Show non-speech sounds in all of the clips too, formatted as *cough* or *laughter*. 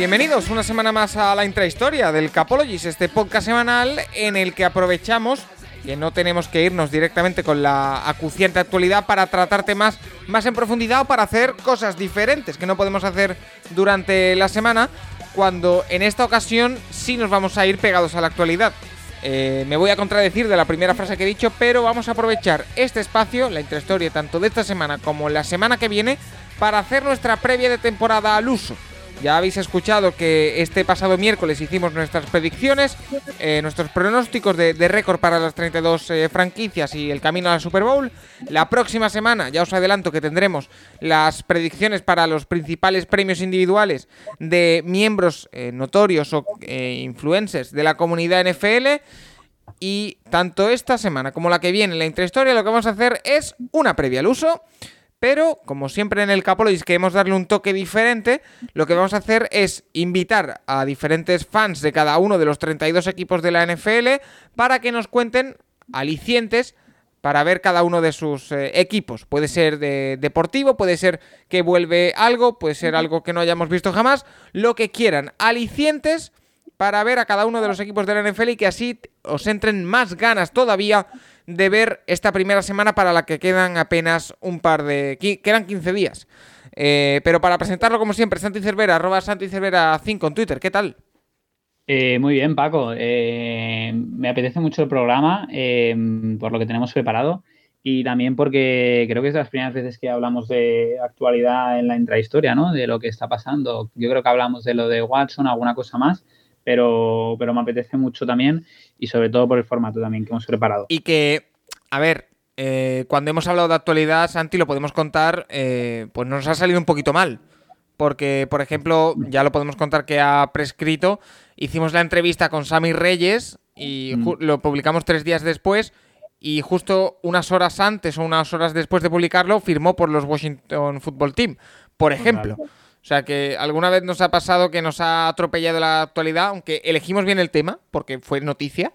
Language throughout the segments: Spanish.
Bienvenidos una semana más a la intrahistoria del Capologis, este podcast semanal en el que aprovechamos que no tenemos que irnos directamente con la acuciante actualidad para tratar temas más en profundidad o para hacer cosas diferentes que no podemos hacer durante la semana, cuando en esta ocasión sí nos vamos a ir pegados a la actualidad. Eh, me voy a contradecir de la primera frase que he dicho, pero vamos a aprovechar este espacio, la intrahistoria, tanto de esta semana como la semana que viene, para hacer nuestra previa de temporada al uso. Ya habéis escuchado que este pasado miércoles hicimos nuestras predicciones, eh, nuestros pronósticos de, récord para las 32 eh, franquicias y el camino a la Super Bowl. La próxima semana, ya os adelanto que tendremos las predicciones para los principales premios individuales de miembros eh, notorios o influencers de la comunidad NFL. Y tanto esta semana como la que viene, la intrahistoria, lo que vamos a hacer es una previa al uso. Pero, como siempre en el Capolois queremos darle un toque diferente, lo que vamos a hacer es invitar a diferentes fans de cada uno de los 32 equipos de la NFL para que nos cuenten alicientes para ver cada uno de sus eh, equipos. Puede ser de deportivo, puede ser que vuelve algo, puede ser algo que no hayamos visto jamás, lo que quieran. Alicientes para ver a cada uno de los equipos de la NFL y que así os entren más ganas todavía de ver esta primera semana para la que quedan apenas un par de... quedan 15 días. Eh, pero para presentarlo como siempre, Santi Cervera, arroba Santi Cervera 5 en Twitter, ¿qué tal? Eh, muy bien, Paco. Eh, me apetece mucho el programa por lo que tenemos preparado y también porque creo que es de las primeras veces que hablamos de actualidad en la intrahistoria, ¿no? De lo que está pasando. Yo creo que hablamos de lo de Watson, alguna cosa más, pero, pero me apetece mucho también y sobre todo por el formato también que hemos preparado. Y que, a ver, eh, cuando hemos hablado de actualidad, Santi, lo podemos contar, eh, pues nos ha salido un poquito mal. Porque, por ejemplo, ya lo podemos contar que ha prescrito. Hicimos la entrevista con Sammy Reyes y mm. lo publicamos tres días después. Y justo unas horas antes o unas horas después de publicarlo, firmó por los Washington Football Team, por ejemplo. O sea que alguna vez nos ha pasado que nos ha atropellado la actualidad, aunque elegimos bien el tema, porque fue noticia,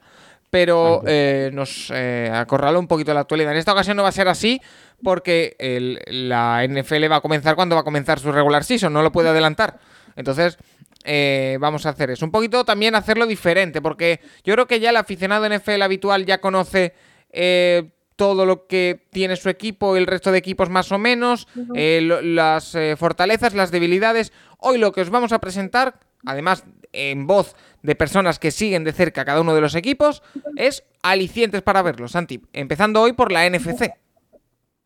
pero eh, nos eh, acorraló un poquito la actualidad. En esta ocasión no va a ser así, porque la NFL va a comenzar cuando va a comenzar su regular season, no lo puede adelantar. Entonces, eh, vamos a hacer eso. Un poquito también hacerlo diferente, porque yo creo que ya el aficionado NFL habitual ya conoce todo lo que tiene su equipo, el resto de equipos más o menos, eh, las eh, fortalezas, las debilidades. Hoy lo que os vamos a presentar, además en voz de personas que siguen de cerca cada uno de los equipos, es alicientes para verlos, Santi. Empezando hoy por la NFC.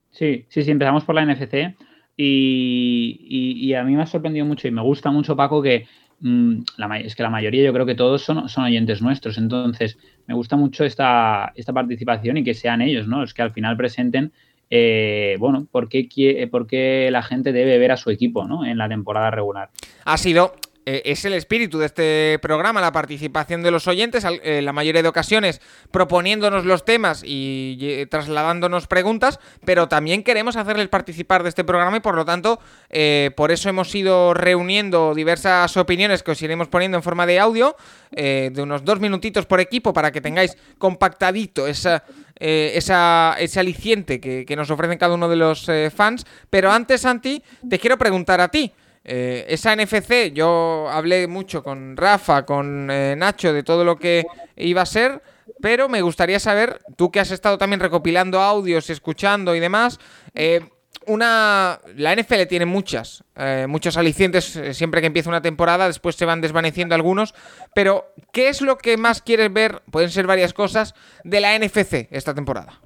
Sí, sí, sí, empezamos por la NFC. y, a mí me ha sorprendido mucho y me gusta mucho, Paco, que Mm, es que la mayoría, yo creo que todos son, son oyentes nuestros. Entonces, me gusta mucho esta, esta participación y que sean ellos, ¿no? Los que al final presenten, eh, bueno, por qué, por qué la gente debe ver a su equipo, ¿no? En la temporada regular. Ha sido eh, es el espíritu de este programa, la participación de los oyentes, en la mayoría de ocasiones proponiéndonos los temas y, trasladándonos preguntas, pero también queremos hacerles participar de este programa y por lo tanto, eh, por eso hemos ido reuniendo diversas opiniones que os iremos poniendo en forma de audio, eh, de unos dos minutitos por equipo para que tengáis compactadito esa, esa, ese aliciente que, que, nos ofrecen cada uno de los fans. Pero antes, Santi, te quiero preguntar a ti. Eh, esa NFC, yo hablé mucho con Rafa, con eh, Nacho de todo lo que iba a ser, pero me gustaría saber, tú que has estado también recopilando audios, escuchando y demás, eh, una la NFL tiene muchas, muchos alicientes siempre que empieza una temporada, después se van desvaneciendo algunos, pero ¿qué es lo que más quieres ver? Pueden ser varias cosas de la NFC esta temporada.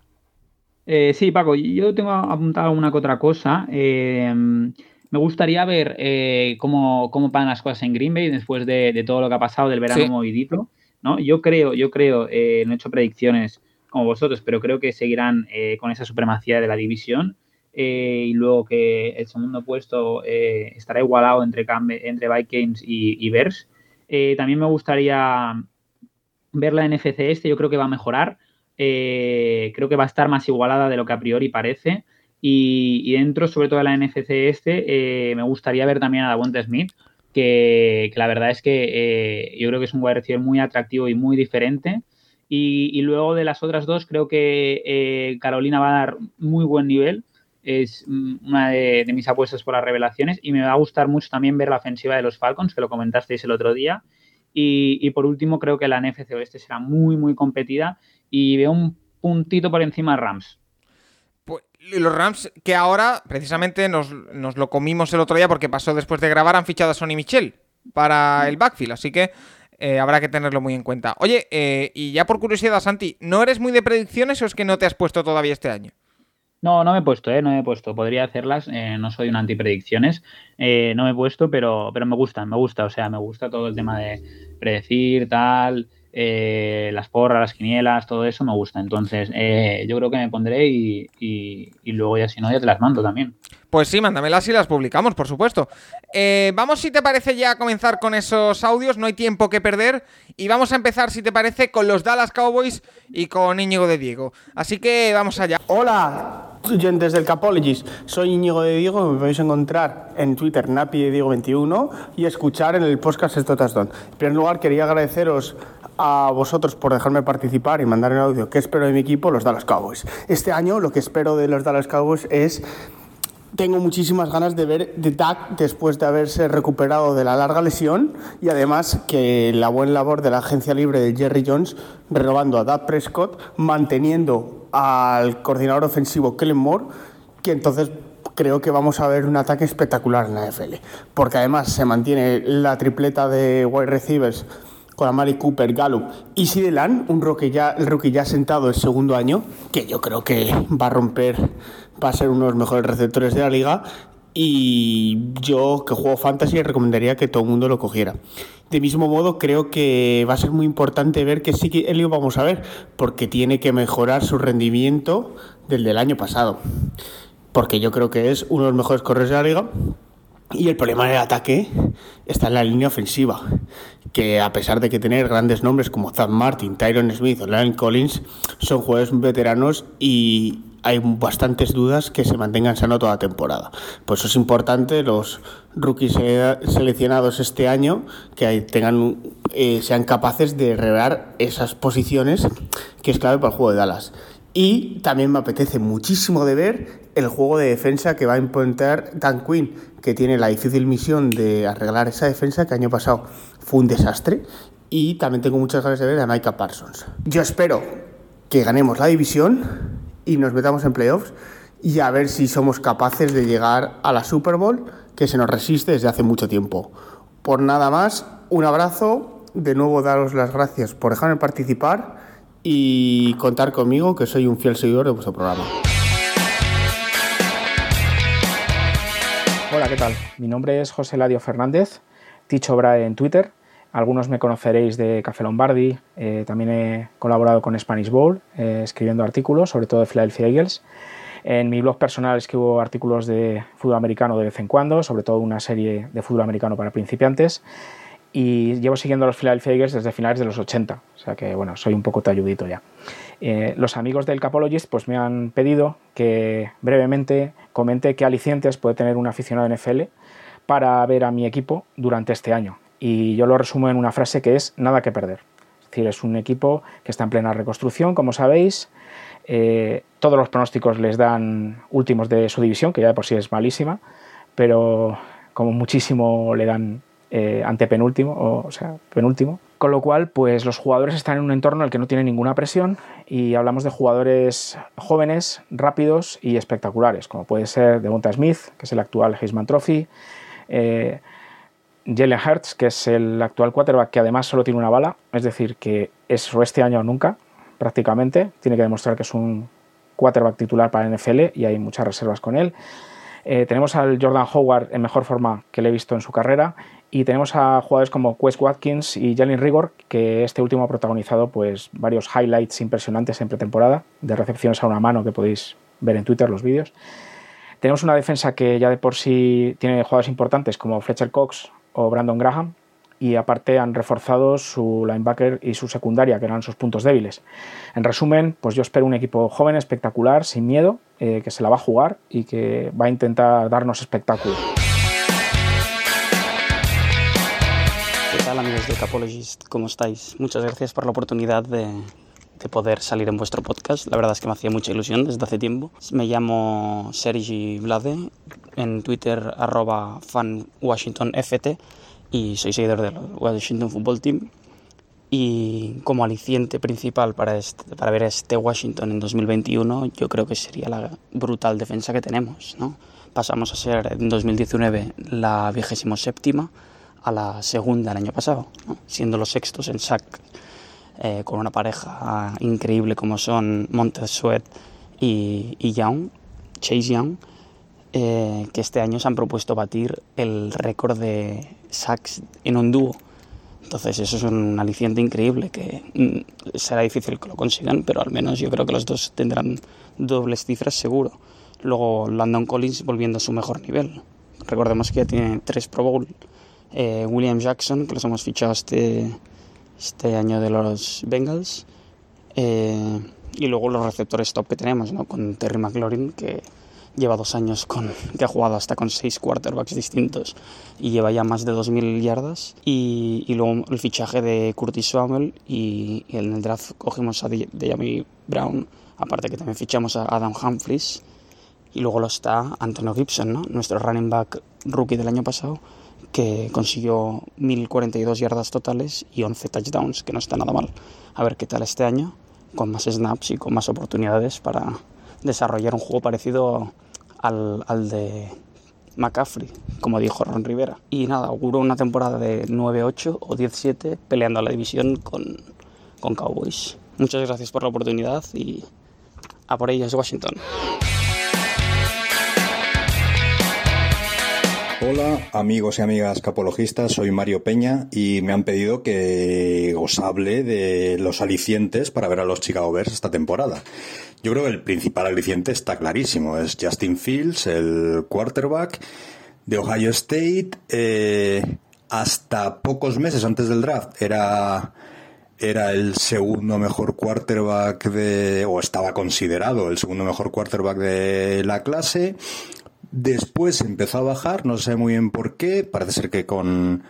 sí, Paco, yo tengo apuntado una que otra cosa. Me gustaría ver eh, cómo, cómo van las cosas en Green Bay después de, todo lo que ha pasado del verano movidito. ¿no? Yo creo, yo creo, eh, no he hecho predicciones como vosotros, pero creo que seguirán eh, con esa supremacía de la división. y luego que el segundo puesto estará igualado entre, entre Vikings y, y Bears. también me gustaría ver la NFC este, yo creo que va a mejorar. creo que va a estar más igualada de lo que a priori parece. Y, dentro, sobre todo de la NFC este, eh, me gustaría ver también a Davonte Smith, que, la verdad es que eh, yo creo que es un wide receiver muy atractivo y muy diferente. Y, luego de las otras dos, creo que eh, Carolina va a dar muy buen nivel. es mm, una de, mis apuestas por las revelaciones y me va a gustar mucho también ver la ofensiva de los Falcons, que lo comentasteis el otro día. Y, por último, creo que la NFC Oeste será muy, muy competida y veo un puntito por encima de Rams. Pues, los Rams, que ahora precisamente nos, lo comimos el otro día porque pasó después de grabar, han fichado a Sonny Michel para el backfield, así que eh, habrá que tenerlo muy en cuenta. Oye, eh, y ya por curiosidad, Santi, ¿no eres muy de predicciones o es que no te has puesto todavía este año? No, no me he puesto, ¿eh? No me he puesto. Podría hacerlas. Eh, no soy un antipredicciones. Eh, no me he puesto, pero, pero me gustan, me gusta. O sea, me gusta todo el tema de predecir, tal, eh, las porras, las quinielas, todo eso me gusta. Entonces, eh, yo creo que me pondré y, y, luego ya si no, ya te las mando también. Pues sí, mándamelas y las publicamos, por supuesto. Eh, vamos, si te parece, ya a comenzar con esos audios, no hay tiempo que perder. Y vamos a empezar, si te parece, con los Dallas Cowboys y con Íñigo de Diego. Así que vamos allá. Hola, oyentes del Capologist. Soy Íñigo de Diego, me podéis encontrar en Twitter, Napi de Diego21 y escuchar en el podcast Estotas En primer lugar, quería agradeceros a vosotros por dejarme participar y mandar el audio. ¿Qué espero de mi equipo? Los Dallas Cowboys. Este año lo que espero de los Dallas Cowboys es tengo muchísimas ganas de ver de Dak después de haberse recuperado de la larga lesión y además que la buena labor de la agencia libre de Jerry Jones renovando a Dak Prescott, manteniendo al coordinador ofensivo Kellen Moore, que entonces creo que vamos a ver un ataque espectacular en la NFL, porque además se mantiene la tripleta de wide receivers con Amari Cooper, Gallup y Sidelan, un rookie ya, el rookie ya sentado el segundo año, que yo creo que va a romper va a ser uno de los mejores receptores de la liga y yo que juego fantasy recomendaría que todo el mundo lo cogiera. De mismo modo creo que va a ser muy importante ver que sí que Elio vamos a ver porque tiene que mejorar su rendimiento del del año pasado. Porque yo creo que es uno de los mejores corredores de la liga y el problema del ataque está en la línea ofensiva, que a pesar de que tener grandes nombres como Zach Martin, Tyron Smith o Lane Collins, son jugadores veteranos y hay bastantes dudas que se mantengan sano toda la temporada. Por eso es importante los rookies seleccionados este año que tengan, eh, sean capaces de revelar esas posiciones que es clave para el juego de Dallas. Y también me apetece muchísimo de ver el juego de defensa que va a implementar Dan Quinn, que tiene la difícil misión de arreglar esa defensa que año pasado fue un desastre. Y también tengo muchas ganas de ver a Micah Parsons. Yo espero que ganemos la división y nos metamos en playoffs y a ver si somos capaces de llegar a la Super Bowl que se nos resiste desde hace mucho tiempo. Por nada más, un abrazo. De nuevo daros las gracias por dejarme participar y contar conmigo, que soy un fiel seguidor de vuestro programa. Hola, ¿qué tal? Mi nombre es José Ladio Fernández, Tichobra en Twitter. Algunos me conoceréis de Café Lombardi. Eh, también he colaborado con Spanish Bowl, eh, escribiendo artículos, sobre todo de Philadelphia Eagles. En mi blog personal escribo artículos de fútbol americano de vez en cuando, sobre todo una serie de fútbol americano para principiantes y llevo siguiendo a los Philadelphia Eagles desde finales de los 80, o sea que bueno, soy un poco talludito ya. Eh, los amigos del Capologist pues me han pedido que brevemente comente qué alicientes puede tener un aficionado NFL para ver a mi equipo durante este año. Y yo lo resumo en una frase que es nada que perder. Es decir, es un equipo que está en plena reconstrucción, como sabéis. Eh, todos los pronósticos les dan últimos de su división, que ya de por sí es malísima, pero como muchísimo le dan eh, antepenúltimo, o, sea, penúltimo. Con lo cual, pues los jugadores están en un entorno en el que no tienen ninguna presión y hablamos de jugadores jóvenes, rápidos y espectaculares, como puede ser Devonta Smith, que es el actual Heisman Trophy, eh, Jalen Hurts, que es el actual quarterback que además solo tiene una bala, es decir, que es este año o nunca, prácticamente. Tiene que demostrar que es un quarterback titular para NFL y hay muchas reservas con él. Eh, tenemos al Jordan Howard en mejor forma que le he visto en su carrera y tenemos a jugadores como Quest Watkins y Jalen Rigor, que este último ha protagonizado pues, varios highlights impresionantes en pretemporada, de recepciones a una mano que podéis ver en Twitter los vídeos. Tenemos una defensa que ya de por sí tiene jugadores importantes como Fletcher Cox o Brandon Graham, y aparte han reforzado su linebacker y su secundaria, que eran sus puntos débiles. En resumen, pues yo espero un equipo joven, espectacular, sin miedo, eh, que se la va a jugar y que va a intentar darnos espectáculo. Amigos de Capologist? ¿Cómo estáis? Muchas gracias por la oportunidad de, de poder salir en vuestro podcast. La verdad es que me hacía mucha ilusión desde hace tiempo. Me llamo Sergi Vlade, en Twitter arroba fanwashingtonft y soy seguidor del Washington Football Team. Y como aliciente principal para, este, para ver este Washington en 2021, yo creo que sería la brutal defensa que tenemos. ¿no? Pasamos a ser en 2019 la vigésimo séptima a la segunda el año pasado, siendo los sextos en sack eh, con una pareja increíble como son Montez Sweat y, Young, Chase Young, eh, que este año se han propuesto batir el récord de sacks en un dúo entonces eso es un aliciente increíble que mm, será difícil que lo consigan, pero al menos yo creo que los dos tendrán dobles cifras seguro. Luego Landon Collins volviendo a su mejor nivel. Recordemos que ya tiene tres Pro Bowl. Eh, William Jackson, que los hemos fichado este, este año de los Bengals. Eh, y luego los receptores top que tenemos, ¿no? Con Terry McLaurin, que lleva dos años con, *laughs* que ha jugado hasta con seis quarterbacks distintos y lleva ya más de 2.000 yardas. Y, y, luego el fichaje de Curtis Samuel y, en el draft cogimos a Jamie Brown, aparte que también fichamos a Adam Humphries. Y luego lo está Antonio Gibson, ¿no? nuestro running back rookie del año pasado, que consiguió 1.042 yardas totales y 11 touchdowns, que no está nada mal. A ver qué tal este año, con más snaps y con más oportunidades para desarrollar un juego parecido al, al de McCaffrey, como dijo Ron Rivera. Y nada, auguro una temporada de 9-8 o 10-7 peleando a la división con, con Cowboys. Muchas gracias por la oportunidad y a por ellos Washington. Hola amigos y amigas capologistas, soy Mario Peña y me han pedido que os hable de los alicientes para ver a los Chicago Bears esta temporada. Yo creo que el principal aliciente está clarísimo. Es Justin Fields, el quarterback de Ohio State. Eh, hasta pocos meses antes del draft era, era el segundo mejor quarterback de, o estaba considerado el segundo mejor quarterback de la clase. Después empezó a bajar, no sé muy bien por qué. Parece ser que con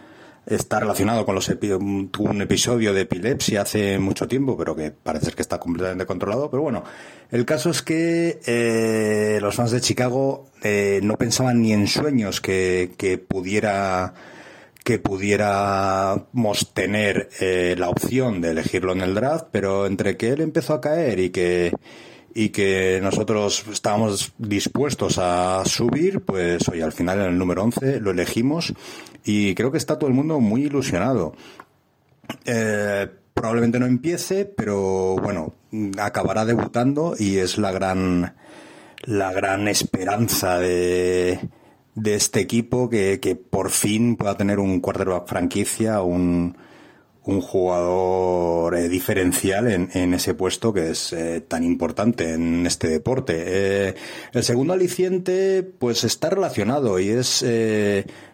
está relacionado con los un episodio de epilepsia hace mucho tiempo, pero que parece que está completamente controlado. Pero bueno, el caso es que eh, los fans de Chicago eh, no pensaban ni en sueños que, que pudiera que pudiéramos tener eh, la opción de elegirlo en el draft, pero entre que él empezó a caer y que y que nosotros estábamos dispuestos a subir, pues hoy al final en el número 11 lo elegimos y creo que está todo el mundo muy ilusionado. Eh, probablemente no empiece, pero bueno, acabará debutando y es la gran, la gran esperanza de, de este equipo que, que por fin pueda tener un quarterback franquicia, un, un jugador eh, diferencial en, en, ese puesto que es eh, tan importante en este deporte. Eh, el segundo aliciente, pues está relacionado y es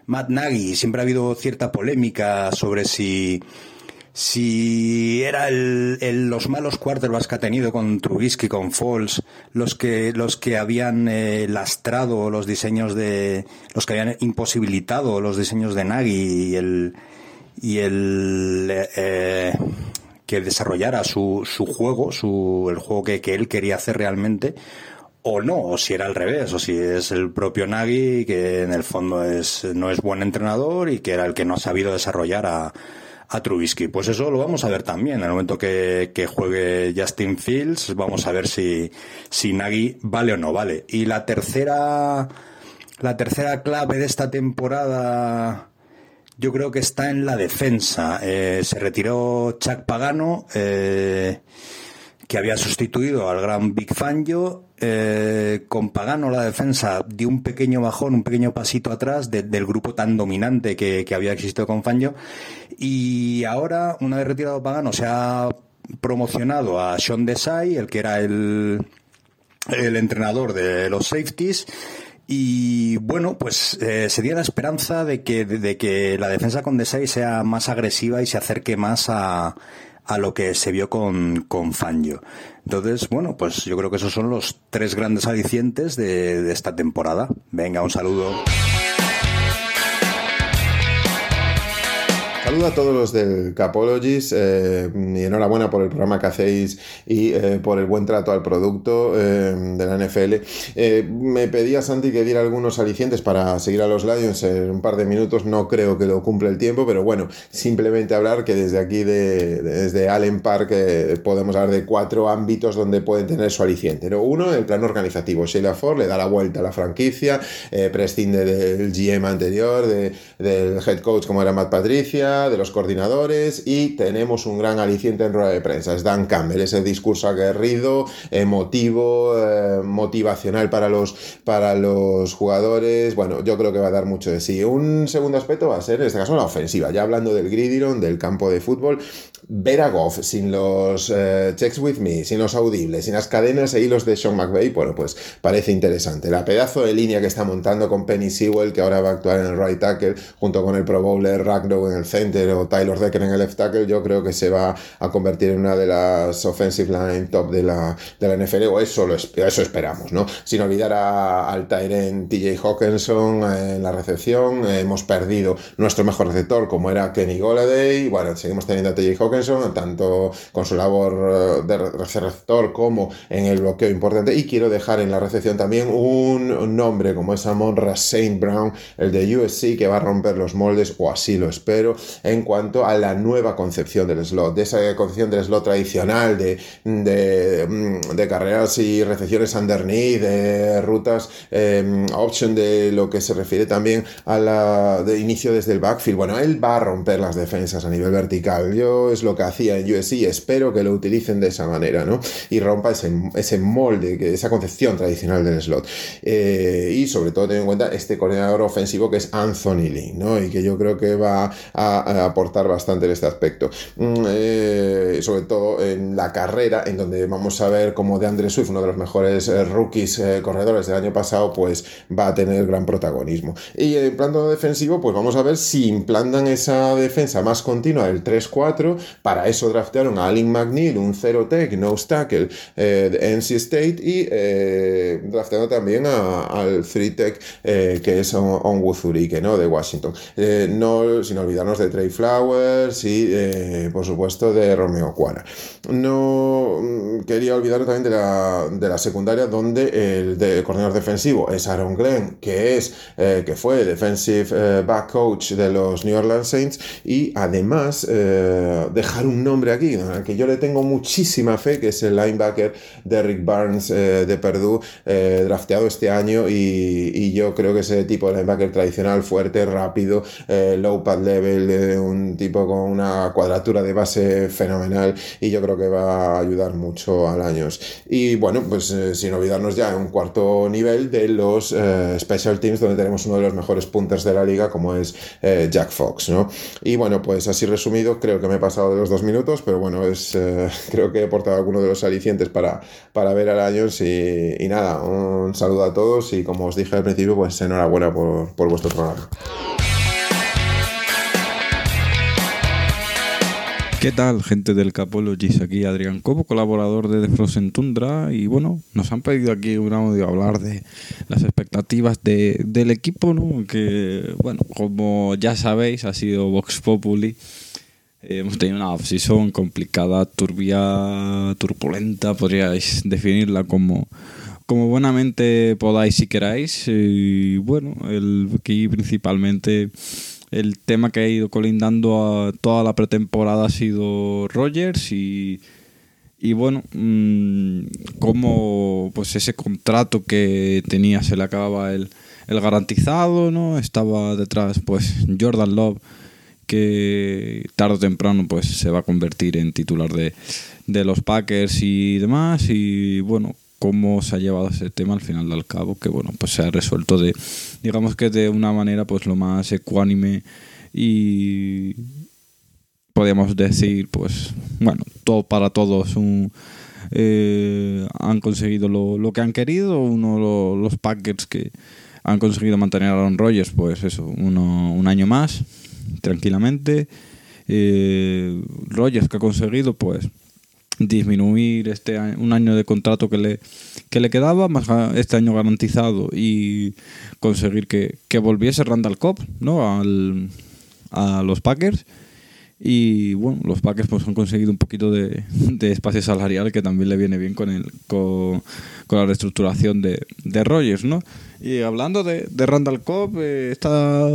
Matt Nagy. Siempre ha habido cierta polémica sobre si si era el, los malos quarterbacks que ha tenido con Trubisky, con Foles, los que, los que habían lastrado los diseños de, los que habían imposibilitado los diseños de Nagy y el, y el eh, que desarrollara su, su juego, su, el juego que, que él quería hacer realmente, o no, o si era al revés, o si es el propio Nagy que en el fondo es, no es buen entrenador y que era el que no ha sabido desarrollar a, a Trubisky. Pues eso lo vamos a ver también. En el momento que, que juegue Justin Fields, vamos a ver si, si Nagy vale o no vale. Y la tercera, la tercera clave de esta temporada yo creo que está en la defensa. Eh, se retiró Chuck Pagano, eh, que había sustituido al gran Big Fangio. Eh, con Pagano la defensa dio un pequeño bajón, un pequeño pasito atrás del grupo tan dominante que, había existido con Fangio. Y ahora, una vez retirado Pagano, se ha promocionado a Sean Desai, el que era el, el entrenador de los safeties y bueno, pues eh, sería la esperanza de que, de, que la defensa con Desai sea más agresiva y se acerque más a, a lo que se vio con, con Fangio. Entonces, bueno, pues yo creo que esos son los tres grandes alicientes de, de esta temporada. Venga, un saludo. Saludo a todos los del Capologies eh, y enhorabuena por el programa que hacéis y eh, por el buen trato al producto eh, de la NFL. me pedía Santi que diera algunos alicientes para seguir a los Lions en un par de minutos. No creo que lo cumpla el tiempo, pero bueno, simplemente hablar que desde aquí, de, desde Allen Park, podemos hablar de cuatro ámbitos donde pueden tener su aliciente. Uno, el plano organizativo. Sheila Ford le da la vuelta a la franquicia, prescinde del GM anterior, del head coach como era Matt Patricia de los coordinadores y tenemos un gran aliciente en rueda de prensa. Es Dan Campbell, ese discurso aguerrido, emotivo, eh, motivacional para los, para los jugadores. Bueno, yo creo que va a dar mucho de sí. Un segundo aspecto va a ser, en este caso, la ofensiva. Ya hablando del gridiron, del campo de fútbol, ver a Goff sin los eh, checks with me, sin los audibles, sin las cadenas e hilos de Sean McVay, bueno, pues parece interesante. La pedazo de línea que está montando con Penny Sewell, que ahora va a actuar en el right tackle, junto con el Pro Bowler Ragnow en el o Tyler Decker en el left tackle, yo creo que se va a convertir en una de las offensive line top de la, de la NFL, o eso, lo, eso esperamos, ¿no? Sin olvidar a, al Tyren TJ Hawkinson en la recepción, hemos perdido nuestro mejor receptor, como era Kenny Goladay, bueno, seguimos teniendo a TJ Hawkinson, tanto con su labor eh, de receptor como en el bloqueo importante, y quiero dejar en la recepción también un nombre como es Amon Saint Brown, el de USC, que va a romper los moldes, o así lo espero, en cuanto a la nueva concepción del slot, de esa concepción del slot tradicional, de, de, mm, carreras y recepciones underneath, de rutas em, option, de lo que se refiere también a la de inicio desde el backfield. Bueno, él va a romper las defensas a nivel vertical. Yo es lo que hacía en USC, espero que lo utilicen de esa manera, ¿no? Y rompa ese, ese molde, esa concepción tradicional del slot. Eh, y sobre todo, ten en cuenta este coordinador ofensivo que es Anthony Lee, ¿no? Y que yo creo que va a, aportar bastante en este aspecto. Mm, eh, sobre todo en la carrera, en donde vamos a ver cómo de Andre Swift, uno de los mejores eh, rookies eh, corredores del año pasado, pues va a tener gran protagonismo. Y en plano defensivo, pues vamos a ver si implantan esa defensa más continua del 3-4. Para eso draftearon a Alin McNeil, un 0-tech, no tackle de NC State, y draftearon también al 3-tech que es Onwuzurike, ¿no? De Washington. no, sin olvidarnos de Trey Flowers y, eh, por supuesto, de Romeo Cuara. No mm, quería olvidar también de la, de la secundaria, donde el, de, coordinador defensivo es Aaron Glenn, que, es, eh, que fue defensive eh, back coach de los New Orleans Saints, y además dejar un nombre aquí, que yo le tengo muchísima fe, que es el linebacker de Rick Barnes de Purdue, drafteado este año, y, y, yo creo que ese tipo de linebacker tradicional, fuerte, rápido, low pad level, un tipo con una cuadratura de base fenomenal y yo creo que va a ayudar mucho al años. Y bueno, pues eh, sin olvidarnos ya un cuarto nivel de los eh, Special Teams donde tenemos uno de los mejores punters de la liga como es eh, Jack Fox, ¿no? Y bueno, pues así resumido, creo que me he pasado de los dos minutos, pero bueno, es *laughs* creo que he aportado alguno de los alicientes para, para ver al años y, y, nada, un saludo a todos y como os dije al principio, pues enhorabuena por, por vuestro programa. ¿Qué tal, gente del Capologis? Aquí Adrián Cobo, colaborador de The Frozen Tundra. Y bueno, nos han pedido aquí un audio hablar de las expectativas de, del equipo, ¿no? Que, bueno, como ya sabéis, ha sido Vox Populi. Eh, hemos tenido una off-season complicada, turbia, turbulenta, podríais definirla como, como buenamente podáis si queráis. Y bueno, el, aquí principalmente el tema que ha ido colindando a toda la pretemporada ha sido Rogers y, y bueno, mmm, como pues ese contrato que tenía se le acababa el, el garantizado, ¿no? Estaba detrás pues Jordan Love que tarde o temprano pues se va a convertir en titular de, de los Packers y demás y bueno, cómo se ha llevado ese tema al final del cabo, que bueno, pues se ha resuelto de, digamos que de una manera pues lo más ecuánime y podríamos decir, pues, bueno, todo para todos un, eh, han conseguido lo, que han querido, uno lo, los Packers que han conseguido mantener a Aaron Rodgers, pues eso, uno, un año más, tranquilamente. Eh, que ha conseguido, pues, disminuir este un año de contrato que le, que le quedaba, más este año garantizado y conseguir que, que volviese Randall Cobb ¿no? Al, a los Packers Y bueno, los Packers pues han conseguido un poquito de, espacio salarial que también le viene bien con, el, con, la reestructuración de, de Rogers, ¿no? Y hablando de, de Randall Cobb, eh, esta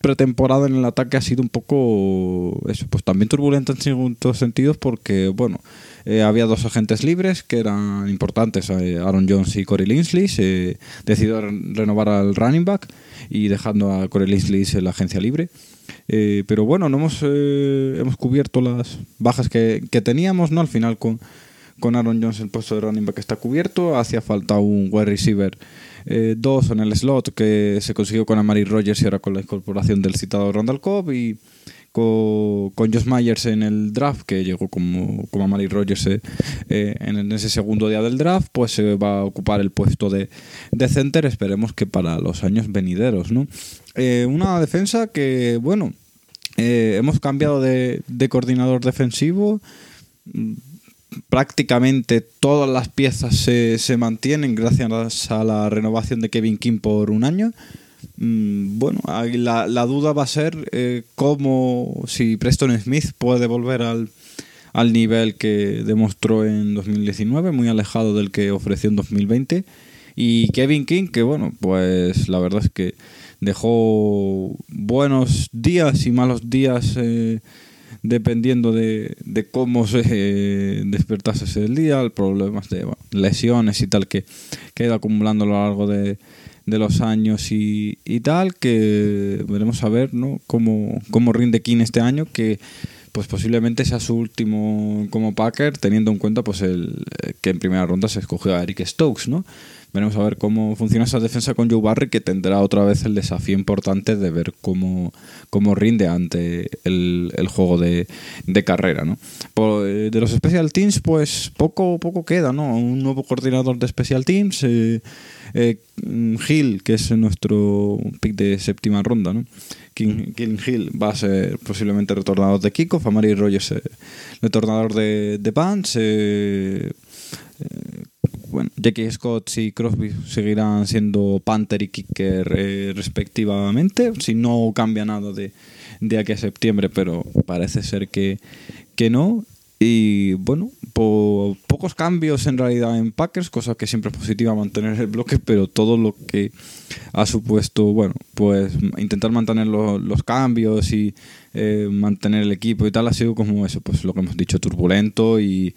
pretemporada en el ataque ha sido un poco, eso, pues también turbulenta en ciertos sentidos porque, bueno, eh, había dos agentes libres que eran importantes, eh, Aaron Jones y Corey Linsley, se decidió renovar al running back y dejando a Corey Linsley en la agencia libre. Eh, pero bueno, no hemos, hemos cubierto las bajas que, teníamos, ¿no? Al final con, con Aaron Jones el puesto de running back está cubierto, hacía falta un wide receiver eh, dos en el slot que se consiguió con Amari Rogers y ahora con la incorporación del citado Randall Cobb y con, Josh Myers en el draft, que llegó como, como Amari Rogers en, ese segundo día del draft, pues se va a ocupar el puesto de, de center, esperemos que para los años venideros, ¿no? Eh, una defensa que, bueno, eh, hemos cambiado de, coordinador defensivo. Prácticamente todas las piezas se, mantienen gracias a la renovación de Kevin King por un año. Mm, bueno, la, la, duda va a ser eh, cómo, si Preston Smith puede volver al, al nivel que demostró en 2019, muy alejado del que ofreció en 2020. Y Kevin King, que bueno, pues la verdad es que dejó buenos días y malos días eh, dependiendo de, cómo se eh, despertase ese día, problemas de lesiones y tal que, que ha ido acumulando a lo largo de, los años y, tal, que veremos a ver ¿no? cómo, cómo rinde King este año, que pues posiblemente sea su último como Packer, teniendo en cuenta pues el que en primera ronda se escogió a Eric Stokes, ¿no? Veremos a ver cómo funciona esa defensa con Joe Barry, que tendrá otra vez el desafío importante de ver cómo, cómo rinde ante el, juego de, carrera. ¿no? Eh, de los Special Teams, pues poco, poco queda, ¿no? Un nuevo coordinador de Special Teams, eh, eh, Hill, que es nuestro pick de séptima ronda, ¿no? King, Hill va a ser posiblemente retornador de Kiko, Famari Rogers retornador de, de Pants, bueno, Jackie Scott y Crosby seguirán siendo Panther y Kicker eh, respectivamente, si no cambia nada de, de, aquí a septiembre, pero parece ser que, que no. Y bueno, pocos cambios en realidad en Packers, cosa que siempre es positiva mantener el bloque, pero todo lo que ha supuesto, bueno, pues intentar mantener los cambios y eh, mantener el equipo y tal ha sido como eso, pues lo que hemos dicho, turbulento y,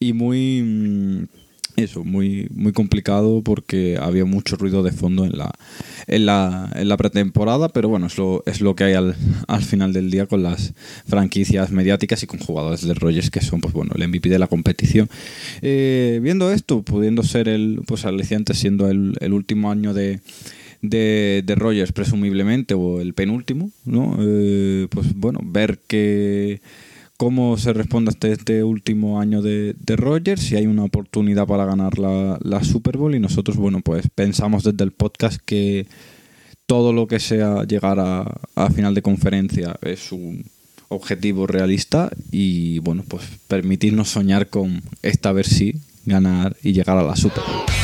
y muy... Mm, eso, muy, muy complicado porque había mucho ruido de fondo en la, en la, en la pretemporada, pero bueno, es lo, es lo que hay al, al, final del día con las franquicias mediáticas y con jugadores de Rogers que son pues bueno, el MVP de la competición. Eh, viendo esto, pudiendo ser el pues aliciente siendo el, el último año de, de, de, Rogers presumiblemente o el penúltimo, ¿no? Eh, pues bueno, ver que cómo se responde este último año de, de Rogers, si hay una oportunidad para ganar la, Super Bowl y nosotros, bueno, pues pensamos desde el podcast que todo lo que sea llegar a, a final de conferencia es un objetivo realista y bueno, pues permitirnos soñar con esta vez sí ganar y llegar a la Super Bowl.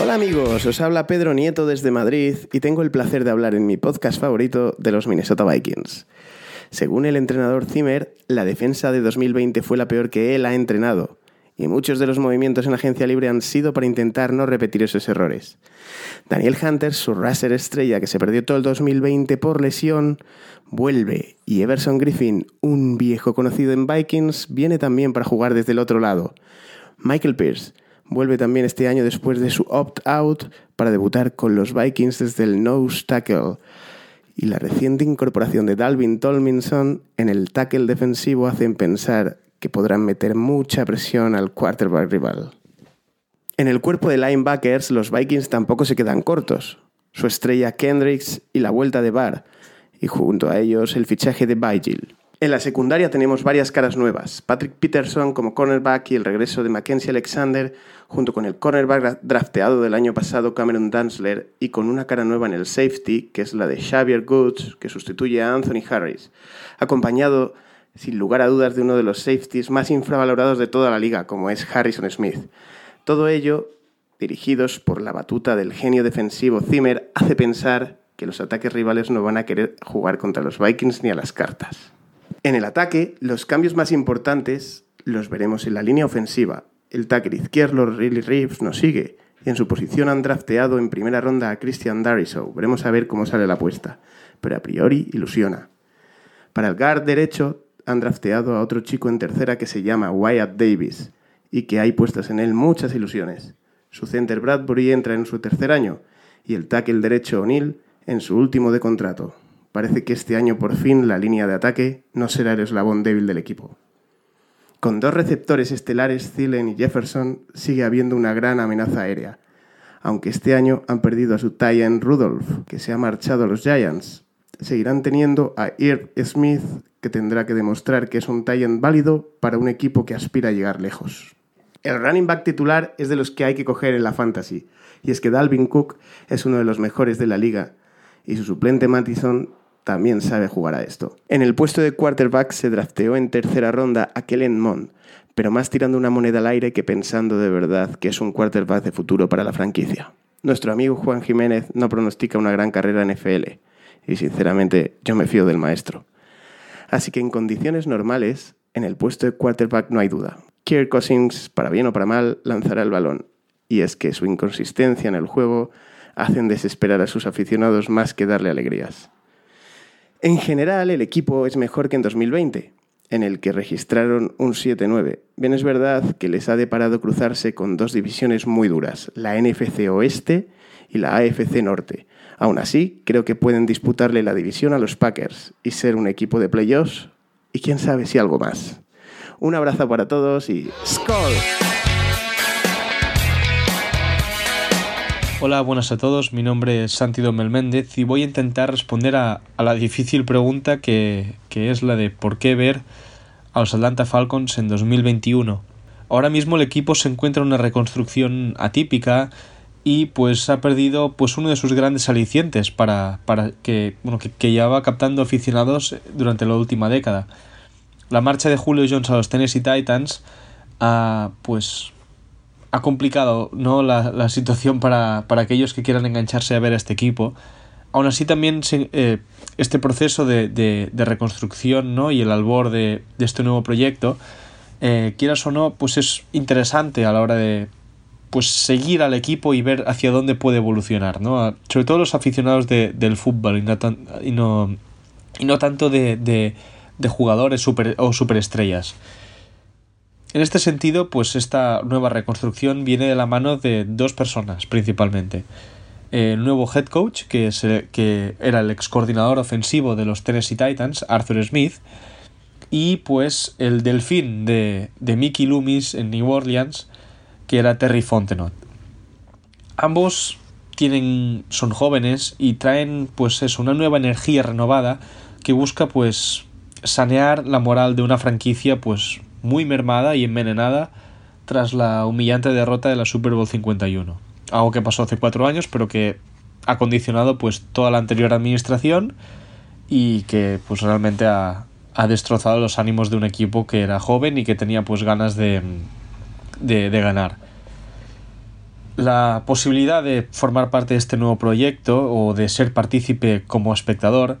Hola amigos, os habla Pedro Nieto desde Madrid y tengo el placer de hablar en mi podcast favorito de los Minnesota Vikings. Según el entrenador Zimmer, la defensa de 2020 fue la peor que él ha entrenado, y muchos de los movimientos en agencia libre han sido para intentar no repetir esos errores. Daniel Hunter, su racer estrella que se perdió todo el 2020 por lesión, vuelve, y Everson Griffin, un viejo conocido en Vikings, viene también para jugar desde el otro lado. Michael Pierce, Vuelve también este año después de su opt-out para debutar con los Vikings desde el nose tackle. Y la reciente incorporación de Dalvin Tolminson en el tackle defensivo hacen pensar que podrán meter mucha presión al quarterback rival. En el cuerpo de linebackers, los Vikings tampoco se quedan cortos. Su estrella Kendricks y la vuelta de Barr, y junto a ellos el fichaje de Vigil. En la secundaria tenemos varias caras nuevas. Patrick Peterson como cornerback y el regreso de Mackenzie Alexander, junto con el cornerback drafteado del año pasado Cameron Danzler, y con una cara nueva en el safety, que es la de Xavier Goods, que sustituye a Anthony Harris, acompañado, sin lugar a dudas, de uno de los safeties más infravalorados de toda la liga, como es Harrison Smith. Todo ello, dirigidos por la batuta del genio defensivo Zimmer, hace pensar que los ataques rivales no van a querer jugar contra los Vikings ni a las cartas. En el ataque, los cambios más importantes los veremos en la línea ofensiva. El tackle izquierdo, Riley Reeves, nos sigue. Y en su posición han drafteado en primera ronda a Christian Darisow. Veremos a ver cómo sale la apuesta. Pero a priori ilusiona. Para el guard derecho han drafteado a otro chico en tercera que se llama Wyatt Davis y que hay puestas en él muchas ilusiones. Su center Bradbury entra en su tercer año y el tackle derecho O'Neill en su último de contrato. Parece que este año por fin la línea de ataque no será el eslabón débil del equipo. Con dos receptores estelares, Thielen y Jefferson, sigue habiendo una gran amenaza aérea, aunque este año han perdido a su Tyen Rudolph, que se ha marchado a los Giants. Seguirán teniendo a Irv Smith, que tendrá que demostrar que es un Tyen válido para un equipo que aspira a llegar lejos. El running back titular es de los que hay que coger en la fantasy, y es que Dalvin Cook es uno de los mejores de la liga, y su suplente Mattison también sabe jugar a esto. En el puesto de quarterback se drafteó en tercera ronda a Kellen Mond, pero más tirando una moneda al aire que pensando de verdad que es un quarterback de futuro para la franquicia. Nuestro amigo Juan Jiménez no pronostica una gran carrera en FL, y sinceramente yo me fío del maestro. Así que en condiciones normales, en el puesto de quarterback no hay duda. Kirk Cousins, para bien o para mal, lanzará el balón. Y es que su inconsistencia en el juego hacen desesperar a sus aficionados más que darle alegrías. En general, el equipo es mejor que en 2020, en el que registraron un 7-9. Bien es verdad que les ha deparado cruzarse con dos divisiones muy duras, la NFC Oeste y la AFC Norte. Aún así, creo que pueden disputarle la división a los Packers y ser un equipo de playoffs y quién sabe si algo más. Un abrazo para todos y ¡Skol! Hola, buenas a todos. Mi nombre es Santi Domel Méndez y voy a intentar responder a, la difícil pregunta que, es la de por qué ver a los Atlanta Falcons en 2021. Ahora mismo el equipo se encuentra en una reconstrucción atípica y pues ha perdido pues uno de sus grandes alicientes para, para que, bueno, que, llevaba captando aficionados durante la última década. La marcha de Julio Jones a los Tennessee Titans pues ha complicado ¿no? la, la situación para, para, aquellos que quieran engancharse a ver a este equipo. Aún así también eh, este proceso de, de, reconstrucción ¿no? y el albor de, este nuevo proyecto, eh, quieras o no, pues es interesante a la hora de pues seguir al equipo y ver hacia dónde puede evolucionar, ¿no? Sobre todo los aficionados del fútbol y no, y no, y no tanto de, de jugadores super, o superestrellas. En este sentido, pues esta nueva reconstrucción viene de la mano de dos personas principalmente. El nuevo head coach, que, es, que era el ex coordinador ofensivo de los Tennessee Titans, Arthur Smith, y pues el delfín de, de Mickey Loomis en New Orleans, que era Terry Fontenot. Ambos tienen, son jóvenes y traen pues eso, una nueva energía renovada que busca pues sanear la moral de una franquicia pues muy mermada y envenenada tras la humillante derrota de la Super Bowl 51. Algo que pasó hace cuatro años, pero que ha condicionado pues toda la anterior administración y que pues realmente ha, ha destrozado los ánimos de un equipo que era joven y que tenía pues ganas de, de, de ganar. La posibilidad de formar parte de este nuevo proyecto o de ser partícipe como espectador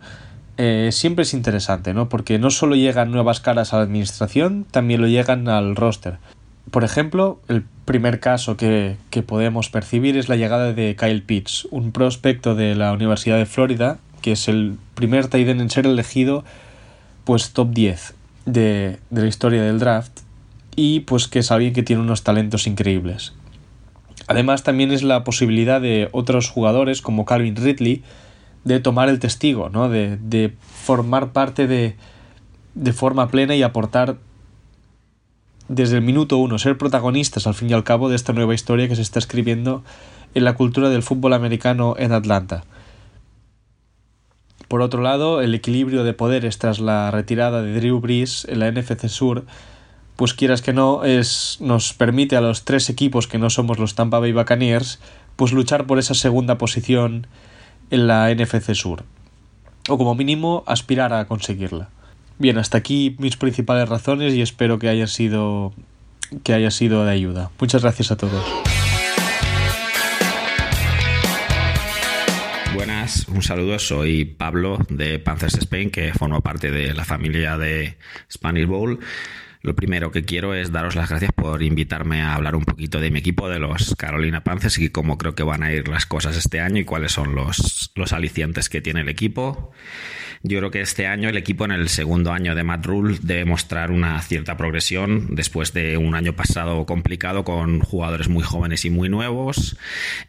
eh, siempre es interesante, ¿no? Porque no solo llegan nuevas caras a la administración, también lo llegan al roster. Por ejemplo, el primer caso que, que podemos percibir es la llegada de Kyle Pitts, un prospecto de la Universidad de Florida, que es el primer tight en ser elegido pues top 10 de, de la historia del draft y pues que es alguien que tiene unos talentos increíbles. Además también es la posibilidad de otros jugadores como Calvin Ridley, de tomar el testigo, ¿no? de, de formar parte de, de forma plena y aportar desde el minuto uno, ser protagonistas al fin y al cabo de esta nueva historia que se está escribiendo en la cultura del fútbol americano en Atlanta. Por otro lado, el equilibrio de poderes tras la retirada de Drew Brees en la NFC Sur, pues quieras que no, es, nos permite a los tres equipos que no somos los Tampa Bay Buccaneers, pues luchar por esa segunda posición en la NFC Sur, o como mínimo aspirar a conseguirla. Bien, hasta aquí mis principales razones y espero que haya sido que haya sido de ayuda. Muchas gracias a todos. Buenas, un saludo. Soy Pablo de Panthers Spain, que formo parte de la familia de Spanish Bowl. Lo primero que quiero es daros las gracias por invitarme a hablar un poquito de mi equipo, de los Carolina Panthers y cómo creo que van a ir las cosas este año y cuáles son los, los alicientes que tiene el equipo. Yo creo que este año el equipo en el segundo año de Matt debe mostrar una cierta progresión después de un año pasado complicado con jugadores muy jóvenes y muy nuevos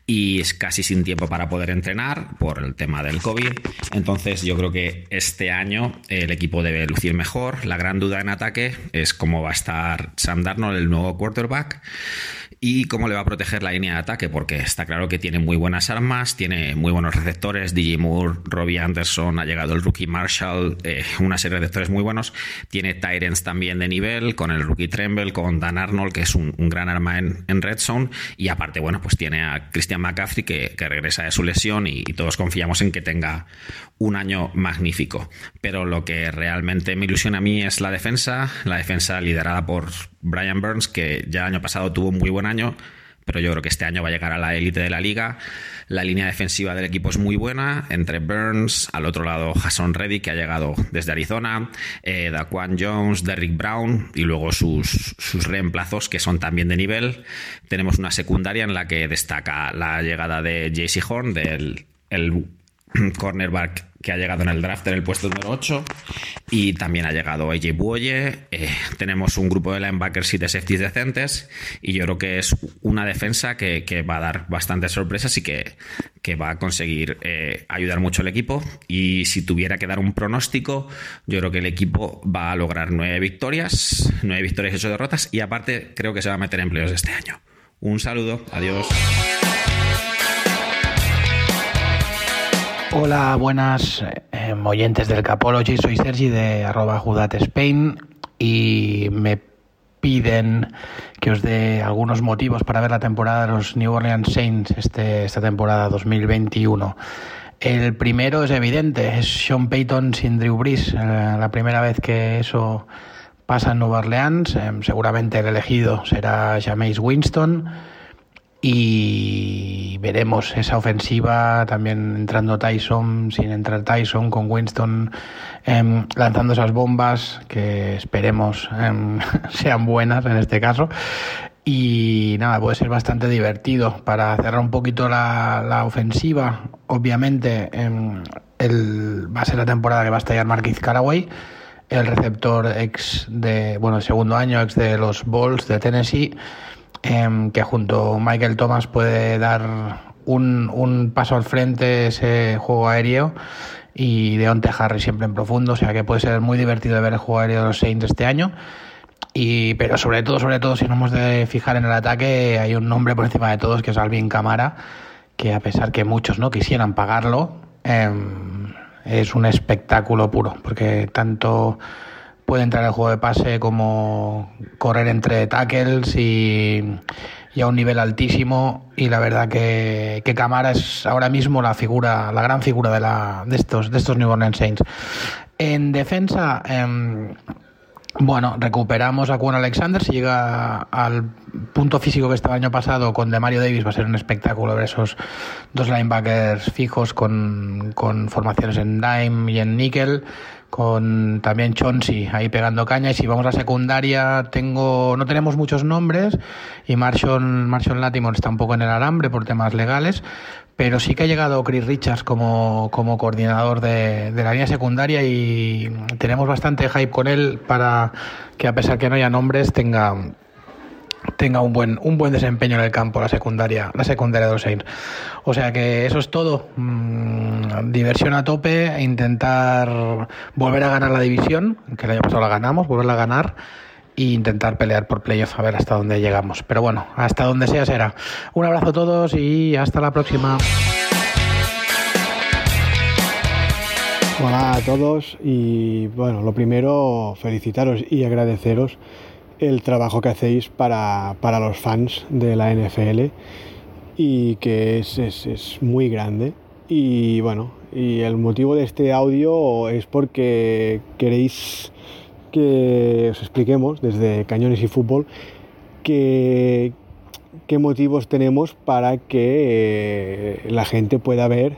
y es casi sin tiempo para poder entrenar por el tema del COVID. Entonces yo creo que este año el equipo debe lucir mejor. La gran duda en ataque es cómo va a estar Sam Darnold, el nuevo quarterback y cómo le va a proteger la línea de ataque, porque está claro que tiene muy buenas armas, tiene muy buenos receptores, DJ Moore, Robbie Anderson, ha llegado el rookie Marshall, eh, una serie de receptores muy buenos, tiene Tyrants también de nivel, con el rookie Tremble, con Dan Arnold, que es un, gran arma en, Red Zone, y aparte, bueno, pues tiene a Christian McCaffrey, que, regresa de su lesión, y todos confiamos en que tenga un año magnífico. Pero lo que realmente me ilusiona a mí es la defensa, la defensa liderada por Brian Burns, que ya el año pasado tuvo un muy buen año, pero yo creo que este año va a llegar a la élite de la liga. La línea defensiva del equipo es muy buena, entre Burns, al otro lado Jason Reddy, que ha llegado desde Arizona, eh, Daquan Jones, Derrick Brown y luego sus, sus reemplazos, que son también de nivel. Tenemos una secundaria en la que destaca la llegada de JC Horn, del el cornerback que ha llegado en el draft en el puesto número 8 y también ha llegado AJ Buoye. Eh, tenemos un grupo de linebackers y de safeties decentes y yo creo que es una defensa que, va a dar bastantes sorpresas y que, va a conseguir eh, ayudar mucho al equipo. Y si tuviera que dar un pronóstico, yo creo que el equipo va a lograr nueve victorias, nueve victorias y ocho derrotas y aparte creo que se va a meter en empleos este año. Un saludo, adiós. Hola, buenas eh, oyentes del Capology. Soy Sergi de arroba Spain y me piden que os dé algunos motivos para ver la temporada de los New Orleans Saints este, esta temporada 2021. El primero es evidente, es Sean Payton sin Drew Brees. Eh, la primera vez que eso pasa en Nueva Orleans, eh, seguramente el elegido será Jameis Winston y veremos esa ofensiva también entrando Tyson, sin entrar Tyson, con Winston em, lanzando esas bombas que esperemos em, *laughs* sean buenas en este caso. Y nada, puede ser bastante divertido para cerrar un poquito la, ofensiva. Obviamente, em, el, va a ser la temporada que va a estallar Marquis Caraway, el receptor ex de, bueno, el segundo año, ex de los Bulls de Tennessee Em, que junto a Michael Thomas puede dar un, un, paso al frente ese juego aéreo y Deonte Harry siempre en profundo, o sea que puede ser muy divertido ver el juego aéreo de los Saints este año. Y, pero sobre todo, sobre todo, si nos hemos de fijar en el ataque, hay un nombre por encima de todos que es Alvin Camara, que a pesar que muchos no quisieran pagarlo, em, es un espectáculo puro, porque tanto puede entrar el juego de pase como correr entre tackles y, a un nivel altísimo y la verdad que, que, Camara es ahora mismo la figura, la gran figura de, la, de, estos, de estos New Orleans Saints. En defensa, em, bueno, recuperamos a Juan Alexander. Si llega al punto físico que estaba el año pasado con Demario Davis, va a ser un espectáculo ver esos dos linebackers fijos con, con formaciones en dime y en níquel con también Chonsi ahí pegando caña. Y si vamos a secundaria tengo no tenemos muchos nombres y Marshall, Marshall Latimore está un poco en el alambre por temas legales pero sí que ha llegado Chris Richards como, como coordinador de, de la línea secundaria y tenemos bastante hype con él para que a pesar que no haya nombres tenga tenga un buen, un buen desempeño en el campo, la secundaria, la secundaria de los Saints. O sea que eso es todo. Mm, diversión a tope, intentar volver a ganar la división, que el año pasado la ganamos, volverla a ganar e intentar pelear por playoff a ver hasta dónde llegamos. Pero bueno, hasta donde sea será. Un abrazo a todos y hasta la próxima. Hola a todos y bueno, lo primero felicitaros y agradeceros el trabajo que hacéis para, los fans de la NFL y que es, es, muy grande. Y bueno, y el motivo de este audio es porque queréis que os expliquemos desde Cañones y Fútbol qué, qué motivos tenemos para que eh, la gente pueda ver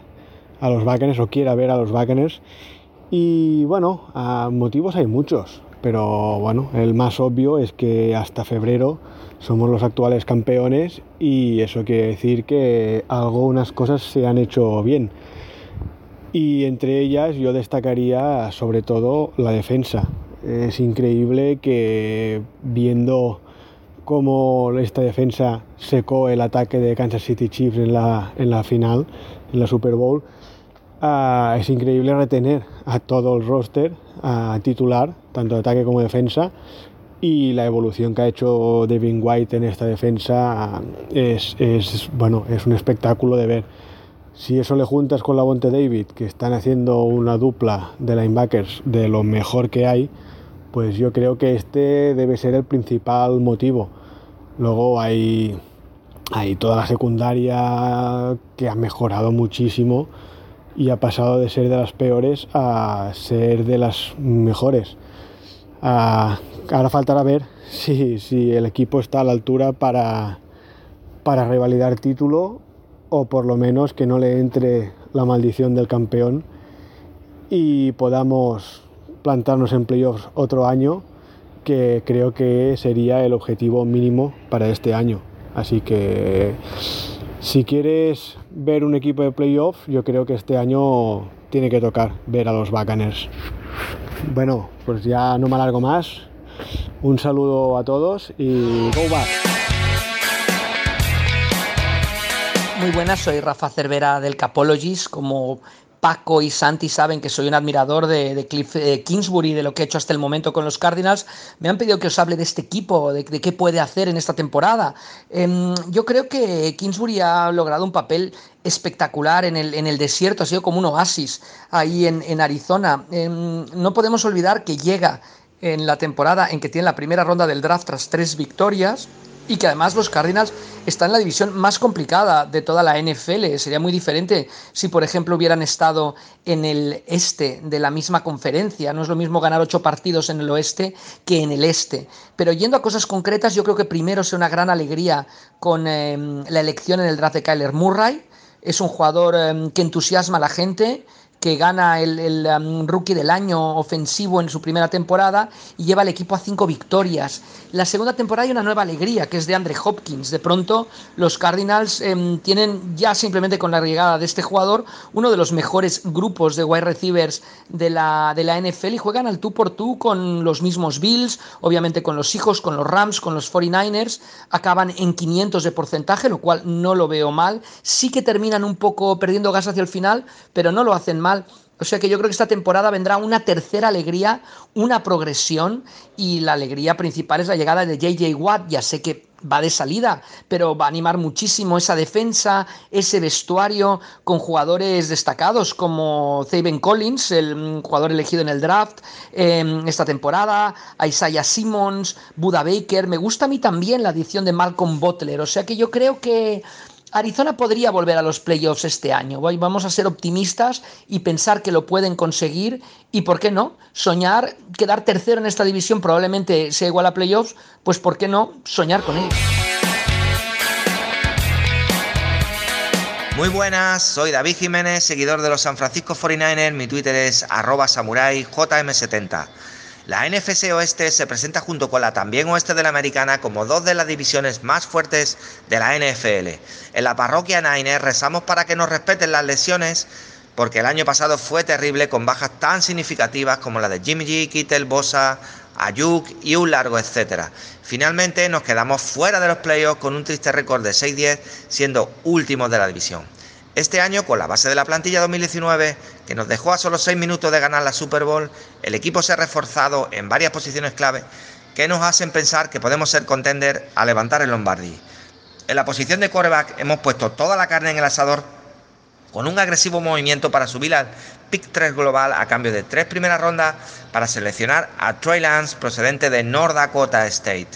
a los Buccaneers o quiera ver a los Buccaneers. Y bueno, motivos hay muchos, pero bueno, el más obvio es que hasta febrero somos los actuales campeones y eso quiere decir que algunas cosas se han hecho bien. Y entre ellas yo destacaría sobre todo la defensa. Es increíble que viendo cómo esta defensa secó el ataque de Kansas City Chiefs en la, en la final, en la Super Bowl, ah, es increíble retener a todo el roster a titular, tanto ataque como defensa, y la evolución que ha hecho Devin White en esta defensa es, es, bueno, es un espectáculo de ver. Si eso le juntas con la Bonte David, que están haciendo una dupla de linebackers de lo mejor que hay, pues yo creo que este debe ser el principal motivo. Luego hay, hay toda la secundaria que ha mejorado muchísimo y ha pasado de ser de las peores a ser de las mejores. Ah, ahora faltará ver si, si, el equipo está a la altura para, para revalidar título o por lo menos que no le entre la maldición del campeón y podamos plantarnos en playoffs otro año que creo que sería el objetivo mínimo para este año. Así que si quieres ver un equipo de playoff, yo creo que este año tiene que tocar ver a los Buccaneers. Bueno, pues ya no me alargo más. Un saludo a todos y go back. Muy buenas, soy Rafa Cervera del Capologist. Como Paco y Santi saben que soy un admirador de, Cliff eh, Kingsbury, de lo que ha hecho hasta el momento con los Cardinals. Me han pedido que os hable de este equipo, de, qué puede hacer en esta temporada. Em, yo creo que Kingsbury ha logrado un papel espectacular en el, en el desierto, ha sido como un oasis ahí en, Arizona. Em, no podemos olvidar que llega en la temporada en que tiene la primera ronda del draft tras tres victorias y que además los Cardinals están en la división más complicada de toda la NFL. Sería muy diferente si, por ejemplo, hubieran estado en el este de la misma conferencia. No es lo mismo ganar ocho partidos en el oeste que en el este. Pero yendo a cosas concretas, yo creo que primero sea una gran alegría con em, la elección en el draft de Kyler Murray. Es un jugador em, que entusiasma a la gente que gana el, um, rookie del año ofensivo en su primera temporada y lleva al equipo a cinco victorias. La segunda temporada hay una nueva alegría, que es de Andre Hopkins. De pronto, los Cardinals em, tienen ya simplemente con la llegada de este jugador uno de los mejores grupos de wide receivers de la, de la NFL y juegan al tú por tú con los mismos Bills, obviamente con los hijos, con los Rams, con los 49ers. Acaban en 500 de porcentaje, lo cual no lo veo mal. Sí que terminan un poco perdiendo gas hacia el final, pero no lo hacen mal o sea que yo creo que esta temporada vendrá una tercera alegría, una progresión y la alegría principal es la llegada de JJ Watt. Ya sé que va de salida, pero va a animar muchísimo esa defensa, ese vestuario con jugadores destacados como Zaven Collins, el jugador elegido en el draft em, esta temporada, Isaiah Simmons, Buda Baker. Me gusta a mí también la adición de Malcolm Butler. O sea que yo creo que Arizona podría volver a los playoffs este año. Vamos a ser optimistas y pensar que lo pueden conseguir y, ¿por qué no? Soñar, quedar tercero en esta división probablemente sea igual a playoffs, pues ¿por qué no soñar con ellos? Muy buenas, soy David Jiménez, seguidor de los San Francisco 49ers, mi Twitter es arroba samuraijm70. La NFC Oeste se presenta junto con la también Oeste de la Americana como dos de las divisiones más fuertes de la NFL. En la parroquia Niner rezamos para que nos respeten las lesiones porque el año pasado fue terrible con bajas tan significativas como la de Jimmy G, Kittel, Bosa, Ayuk y un largo etcétera. Finalmente nos quedamos fuera de los playoffs con un triste récord de 6-10 siendo últimos de la división. Este año, con la base de la plantilla 2019, que nos dejó a solo 6 minutos de ganar la Super Bowl, el equipo se ha reforzado en varias posiciones clave que nos hacen pensar que podemos ser contender a levantar el Lombardi. En la posición de quarterback hemos puesto toda la carne en el asador con un agresivo movimiento para subir al pick 3 global a cambio de tres primeras rondas para seleccionar a Troy Lance procedente de North Dakota State.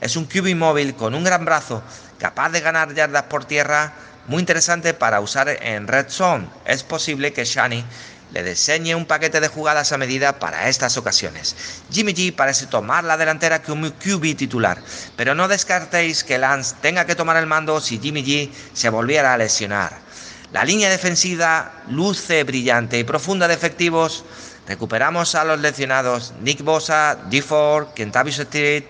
Es un QB móvil con un gran brazo, capaz de ganar yardas por tierra muy interesante para usar en Red Zone. Es posible que Shani le diseñe un paquete de jugadas a medida para estas ocasiones. Jimmy G parece tomar la delantera como QB titular, pero no descartéis que Lance tenga que tomar el mando si Jimmy G se volviera a lesionar. La línea defensiva luce brillante y profunda de efectivos. Recuperamos a los lesionados Nick Bosa, D4, Kentavious Street.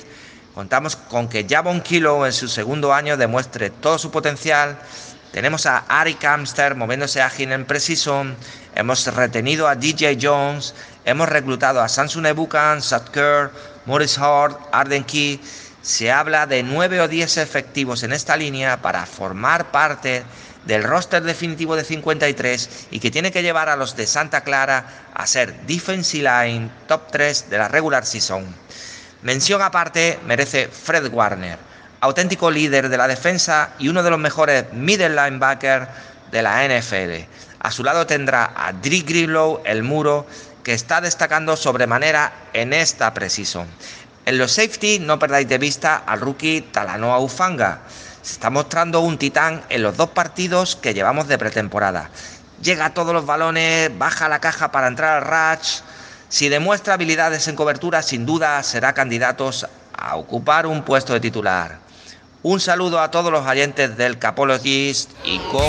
Contamos con que Javon Kilo en su segundo año demuestre todo su potencial. Tenemos a Ari Kamster moviéndose ágil en Precision. Hemos retenido a DJ Jones. Hemos reclutado a Samsung Ebukan, Sat Kerr, Morris Hart, Arden Key. Se habla de 9 o 10 efectivos en esta línea para formar parte del roster definitivo de 53 y que tiene que llevar a los de Santa Clara a ser defensive line top 3 de la regular season. Mención aparte merece Fred Warner, auténtico líder de la defensa y uno de los mejores middle linebackers de la NFL. A su lado tendrá a Dre Grillow, el muro, que está destacando sobremanera en esta precision. En los safety no perdáis de vista al rookie Talanoa Ufanga se está mostrando un titán en los dos partidos que llevamos de pretemporada. Llega a todos los balones, baja la caja para entrar al Ratch. Si demuestra habilidades en cobertura, sin duda será candidato a ocupar un puesto de titular. Un saludo a todos los agentes del Capologist y Go.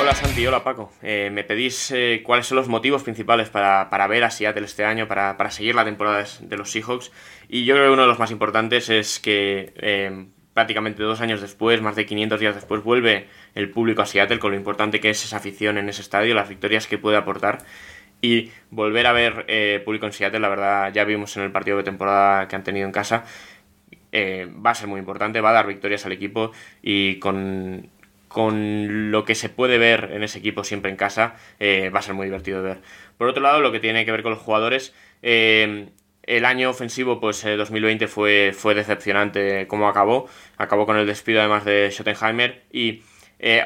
Hola Santi, hola Paco. Eh, me pedís eh, cuáles son los motivos principales para, ver a Seattle este año, para, para, seguir la temporada de los Seahawks. Y yo creo que uno de los más importantes es que eh, prácticamente dos años después, más de 500 días después, vuelve el público a Seattle con lo importante que es esa afición en ese estadio, las victorias que puede aportar. Y volver a ver público en Seattle, la verdad, ya vimos en el partido de temporada que han tenido en casa, va a ser muy importante, va a dar victorias al equipo y con con lo que se puede ver en ese equipo siempre en casa, eh, va a ser muy divertido de ver. Por otro lado, lo que tiene que ver con los jugadores, eh, el año ofensivo, pues 2020 eh, fue, fue decepcionante como acabó. Acabó con el despido además de Schottenheimer y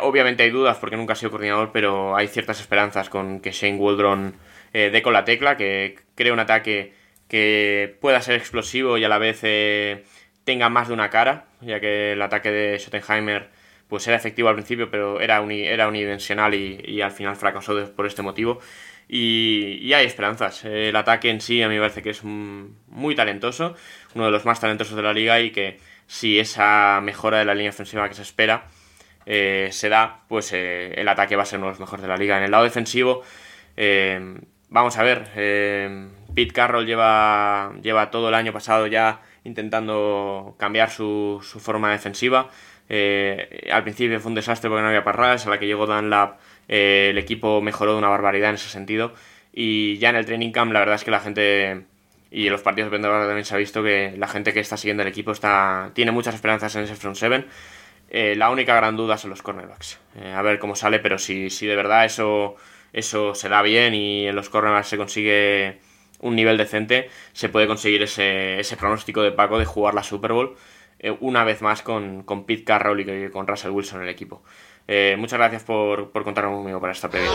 obviamente hay dudas porque nunca ha sido coordinador, pero hay ciertas esperanzas con que Shane Waldron dé con la tecla, que cree un ataque que pueda ser explosivo y a la vez tenga más de una cara, ya que el ataque de Schottenheimer pues era efectivo al principio, pero era, era unidimensional y, al final fracasó por este motivo. Y, hay esperanzas. El ataque en sí a mí me parece que es muy talentoso, uno de los más talentosos de la liga y que si esa mejora de la línea ofensiva que se espera eh, se da, pues eh, el ataque va a ser uno de los mejores de la liga. En el lado defensivo, eh, vamos a ver, Pete Carroll lleva, lleva todo el año pasado ya intentando cambiar su, su forma defensiva. Eh, al principio fue un desastre porque no había parradas, a la que llegó Dunlap eh, el equipo mejoró de una barbaridad en ese sentido. Y ya en el training camp la verdad es que la gente y en los partidos de también se ha visto que la gente que está siguiendo el equipo está tiene muchas esperanzas en ese front seven. Eh, la única gran duda son los cornerbacks. a ver cómo sale, pero si, si de verdad eso, eso se da bien y en los cornerbacks se consigue un nivel decente, se puede conseguir ese, ese pronóstico de Paco de jugar la Super Bowl. Eh, una vez más con, con Pete Carroll y con Russell Wilson en el equipo. Eh, muchas gracias por, por contar conmigo para esta previa.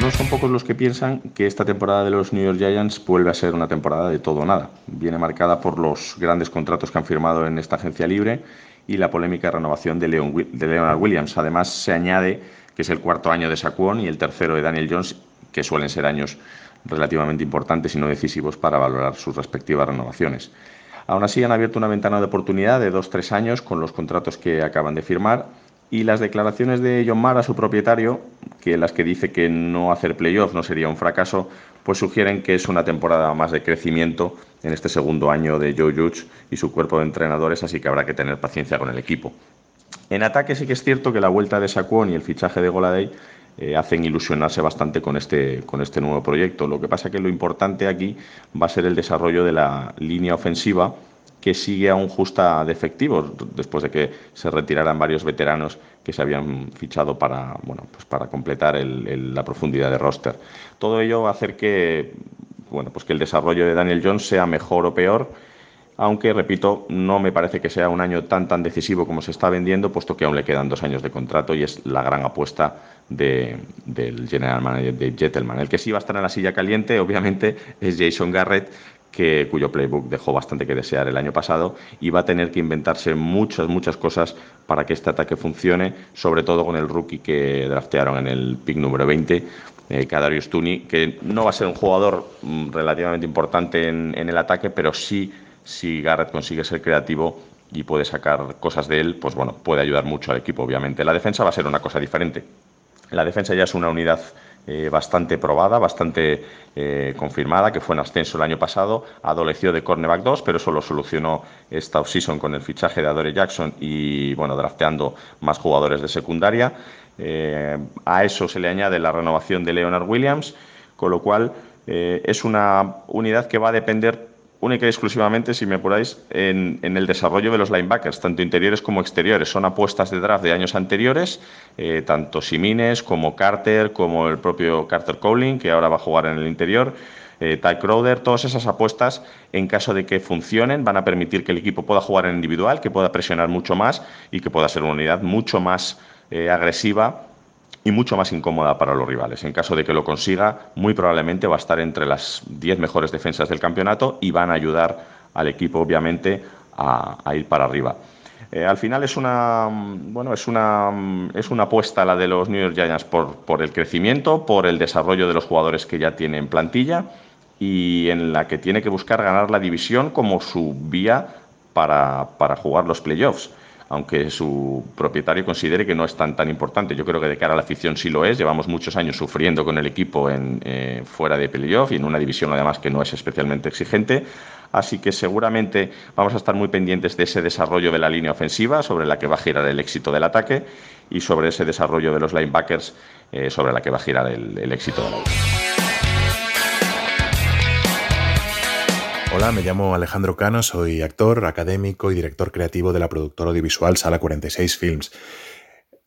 No son pocos los que piensan que esta temporada de los New York Giants vuelve a ser una temporada de todo o nada. Viene marcada por los grandes contratos que han firmado en esta agencia libre y la polémica renovación de, de Leonard Williams. Además, se añade que es el cuarto año de Saquon y el tercero de Daniel Jones, que suelen ser años relativamente importantes y no decisivos para valorar sus respectivas renovaciones. Aún así, han abierto una ventana de oportunidad de dos tres años con los contratos que acaban de firmar y las declaraciones de John Mara, su propietario, que las que dice que no hacer playoff no sería un fracaso, pues sugieren que es una temporada más de crecimiento en este segundo año de Joe y su cuerpo de entrenadores, así que habrá que tener paciencia con el equipo. En ataque sí que es cierto que la vuelta de Saquon y el fichaje de Goladay eh, hacen ilusionarse bastante con este, con este nuevo proyecto. Lo que pasa que lo importante aquí va a ser el desarrollo de la línea ofensiva que sigue aún justa de efectivos después de que se retiraran varios veteranos que se habían fichado para, bueno, pues para completar la profundidad de roster. Todo ello va a hacer que, bueno, pues que el desarrollo de Daniel Jones sea mejor o peor aunque, repito, no me parece que sea un año tan tan decisivo como se está vendiendo, puesto que aún le quedan dos años de contrato y es la gran apuesta del general manager de Gentleman. El que sí va a estar en la silla caliente, obviamente, es Jason Garrett, que, cuyo playbook dejó bastante que desear el año pasado y va a tener que inventarse muchas, muchas cosas para que este ataque funcione, sobre todo con el rookie que draftearon en el pick número 20, eh, Kadarius Tooney, que no va a ser un jugador mm, relativamente importante en el ataque, pero sí si Garrett consigue ser creativo y puede sacar cosas de él, pues bueno, puede ayudar mucho al equipo, obviamente. La defensa va a ser una cosa diferente. La defensa ya es una unidad eh, bastante probada, bastante eh, confirmada, que fue en ascenso el año pasado, adoleció de cornerback 2, pero eso lo solucionó esta offseason con el fichaje de Adore Jackson y, bueno, drafteando más jugadores de secundaria. Eh, a eso se le añade la renovación de Leonard Williams, con lo cual es una unidad que va a depender única y exclusivamente, si me apuráis, en, el desarrollo de los linebackers, tanto interiores como exteriores. Son apuestas de draft de años anteriores, eh, tanto Simines como Carter, como el propio Carter Cowling, que ahora va a jugar en el interior. Eh, Ty Crowder, todas esas apuestas, en caso de que funcionen, van a permitir que el equipo pueda jugar en individual, que pueda presionar mucho más y que pueda ser una unidad mucho más eh, agresiva y mucho más incómoda para los rivales. En caso de que lo consiga, muy probablemente va a estar entre las 10 mejores defensas del campeonato y van a ayudar al equipo, obviamente, a, ir para arriba. Eh, al final es una, bueno, es, una, es una apuesta la de los New York Giants por, por el crecimiento, por el desarrollo de los jugadores que ya tienen plantilla y en la que tiene que buscar ganar la división como su vía para, para jugar los playoffs aunque su propietario considere que no es tan, tan importante. Yo creo que de cara a la afición sí lo es. Llevamos muchos años sufriendo con el equipo en, eh, fuera de playoff y en una división además que no es especialmente exigente. Así que seguramente vamos a estar muy pendientes de ese desarrollo de la línea ofensiva sobre la que va a girar el éxito del ataque y sobre ese desarrollo de los linebackers eh, sobre la que va a girar el, éxito de la Hola, me llamo Alejandro Cano, soy actor, académico y director creativo de la productora audiovisual Sala 46 Films.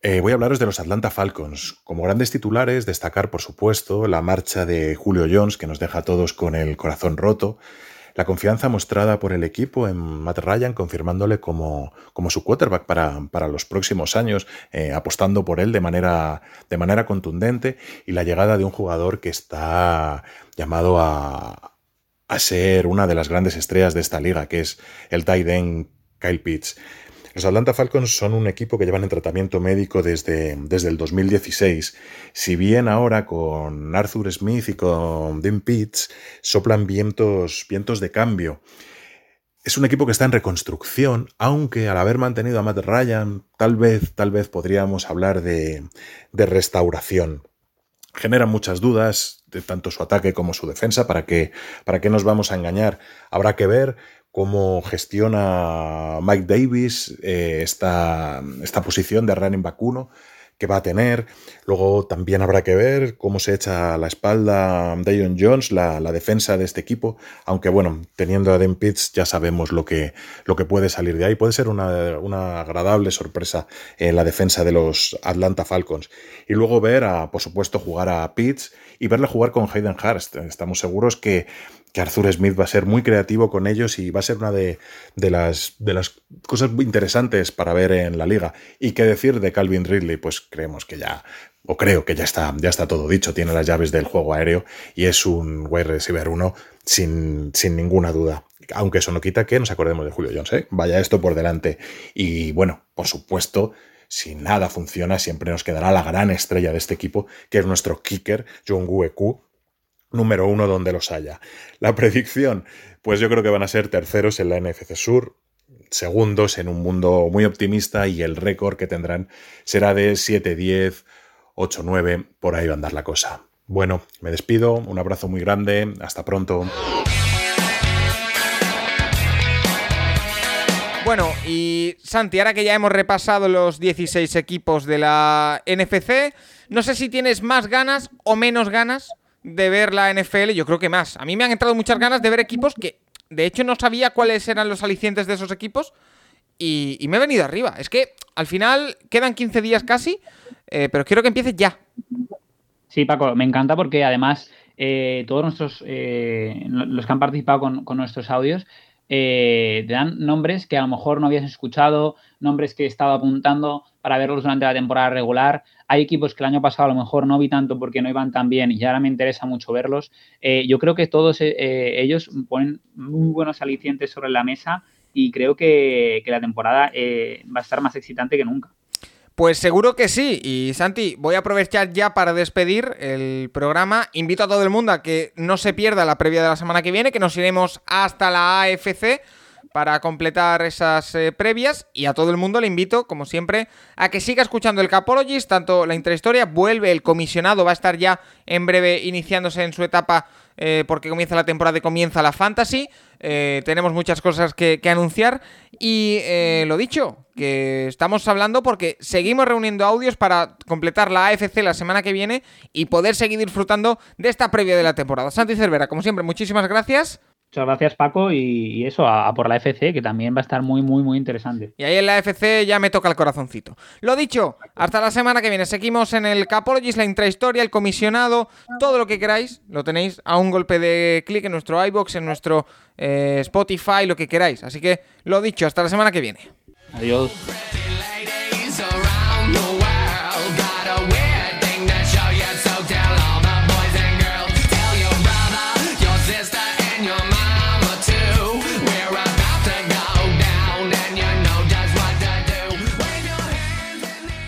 Eh, voy a hablaros de los Atlanta Falcons. Como grandes titulares, destacar, por supuesto, la marcha de Julio Jones, que nos deja a todos con el corazón roto, la confianza mostrada por el equipo en Matt Ryan, confirmándole como, como su quarterback para, para, los próximos años, eh, apostando por él de manera, de manera contundente, y la llegada de un jugador que está llamado a, a ser una de las grandes estrellas de esta liga, que es el tight end Kyle Pitts. Los Atlanta Falcons son un equipo que llevan en tratamiento médico desde, desde el 2016. Si bien ahora con Arthur Smith y con Dean Pitts soplan vientos, vientos de cambio. Es un equipo que está en reconstrucción, aunque al haber mantenido a Matt Ryan, tal vez, tal vez podríamos hablar de, de restauración genera muchas dudas tanto su ataque como su defensa. ¿Para qué, para qué nos vamos a engañar? Habrá que ver cómo gestiona Mike Davis eh, esta, esta, posición de running back que va a tener. Luego también habrá que ver cómo se echa a la espalda Deion Jones, la, defensa de este equipo. Aunque bueno, teniendo a Den Pitts ya sabemos lo que, lo que puede salir de ahí. Puede ser una, una, agradable sorpresa en la defensa de los Atlanta Falcons. Y luego ver a, por supuesto, jugar a Pitts y verle jugar con Hayden Hurst. Estamos seguros que que Arthur Smith va a ser muy creativo con ellos y va a ser una de, las, de las cosas muy interesantes para ver en la liga. Y qué decir de Calvin Ridley, pues creemos que ya, o creo que ya está, ya está todo dicho, tiene las llaves del juego aéreo y es un wide receiver 1 sin, sin ninguna duda. Aunque eso no quita que nos acordemos de Julio Jones, ¿eh? vaya esto por delante. Y bueno, por supuesto, si nada funciona, siempre nos quedará la gran estrella de este equipo, que es nuestro kicker, John Gueku, número uno donde los haya. La predicción, pues yo creo que van a ser terceros en la NFC Sur, segundos en un mundo muy optimista y el récord que tendrán será de 7-10, 8-9, por ahí va a andar la cosa. Bueno, me despido, un abrazo muy grande, hasta pronto. Bueno, y Santi, ahora que ya hemos repasado los 16 equipos de la NFC, no sé si tienes más ganas o menos ganas de ver la NFL, yo creo que más. A mí me han entrado muchas ganas de ver equipos que, de hecho, no sabía cuáles eran los alicientes de esos equipos y, me he venido arriba. Es que al final quedan 15 días casi, eh, pero quiero que empiece ya. Sí, Paco, me encanta porque además eh, todos nuestros, eh, los que han participado con, con nuestros audios, te dan nombres que a lo mejor no habías escuchado, nombres que he estado apuntando para verlos durante la temporada regular. Hay equipos que el año pasado a lo mejor no vi tanto porque no iban tan bien y ahora me interesa mucho verlos. Eh, yo creo que todos eh, eh, ellos ponen muy buenos alicientes sobre la mesa y creo que, la temporada va a estar más excitante que nunca. Pues seguro que sí. Y Santi, voy a aprovechar ya para despedir el programa. Invito a todo el mundo a que no se pierda la previa de la semana que viene, que nos iremos hasta la AFC para completar esas eh, previas y a todo el mundo le invito, como siempre, a que siga escuchando el Capologist, tanto la intrahistoria, vuelve el comisionado, va a estar ya en breve iniciándose en su etapa eh, porque comienza la temporada y comienza la fantasy, eh, tenemos muchas cosas que, anunciar y lo dicho, que estamos hablando porque seguimos reuniendo audios para completar la AFC la semana que viene y poder seguir disfrutando de esta previa de la temporada. Santi Cervera, como siempre, muchísimas gracias. Muchas gracias, Paco, y, eso, a, por la FC, que también va a estar muy, muy, muy interesante. Y ahí en la FC ya me toca el corazoncito. Lo dicho, hasta la semana que viene. Seguimos en el Capologist, la intrahistoria, el comisionado, todo lo que queráis, lo tenéis a un golpe de clic en nuestro iBox, en nuestro eh, Spotify, lo que queráis. Así que lo dicho, hasta la semana que viene. Adiós.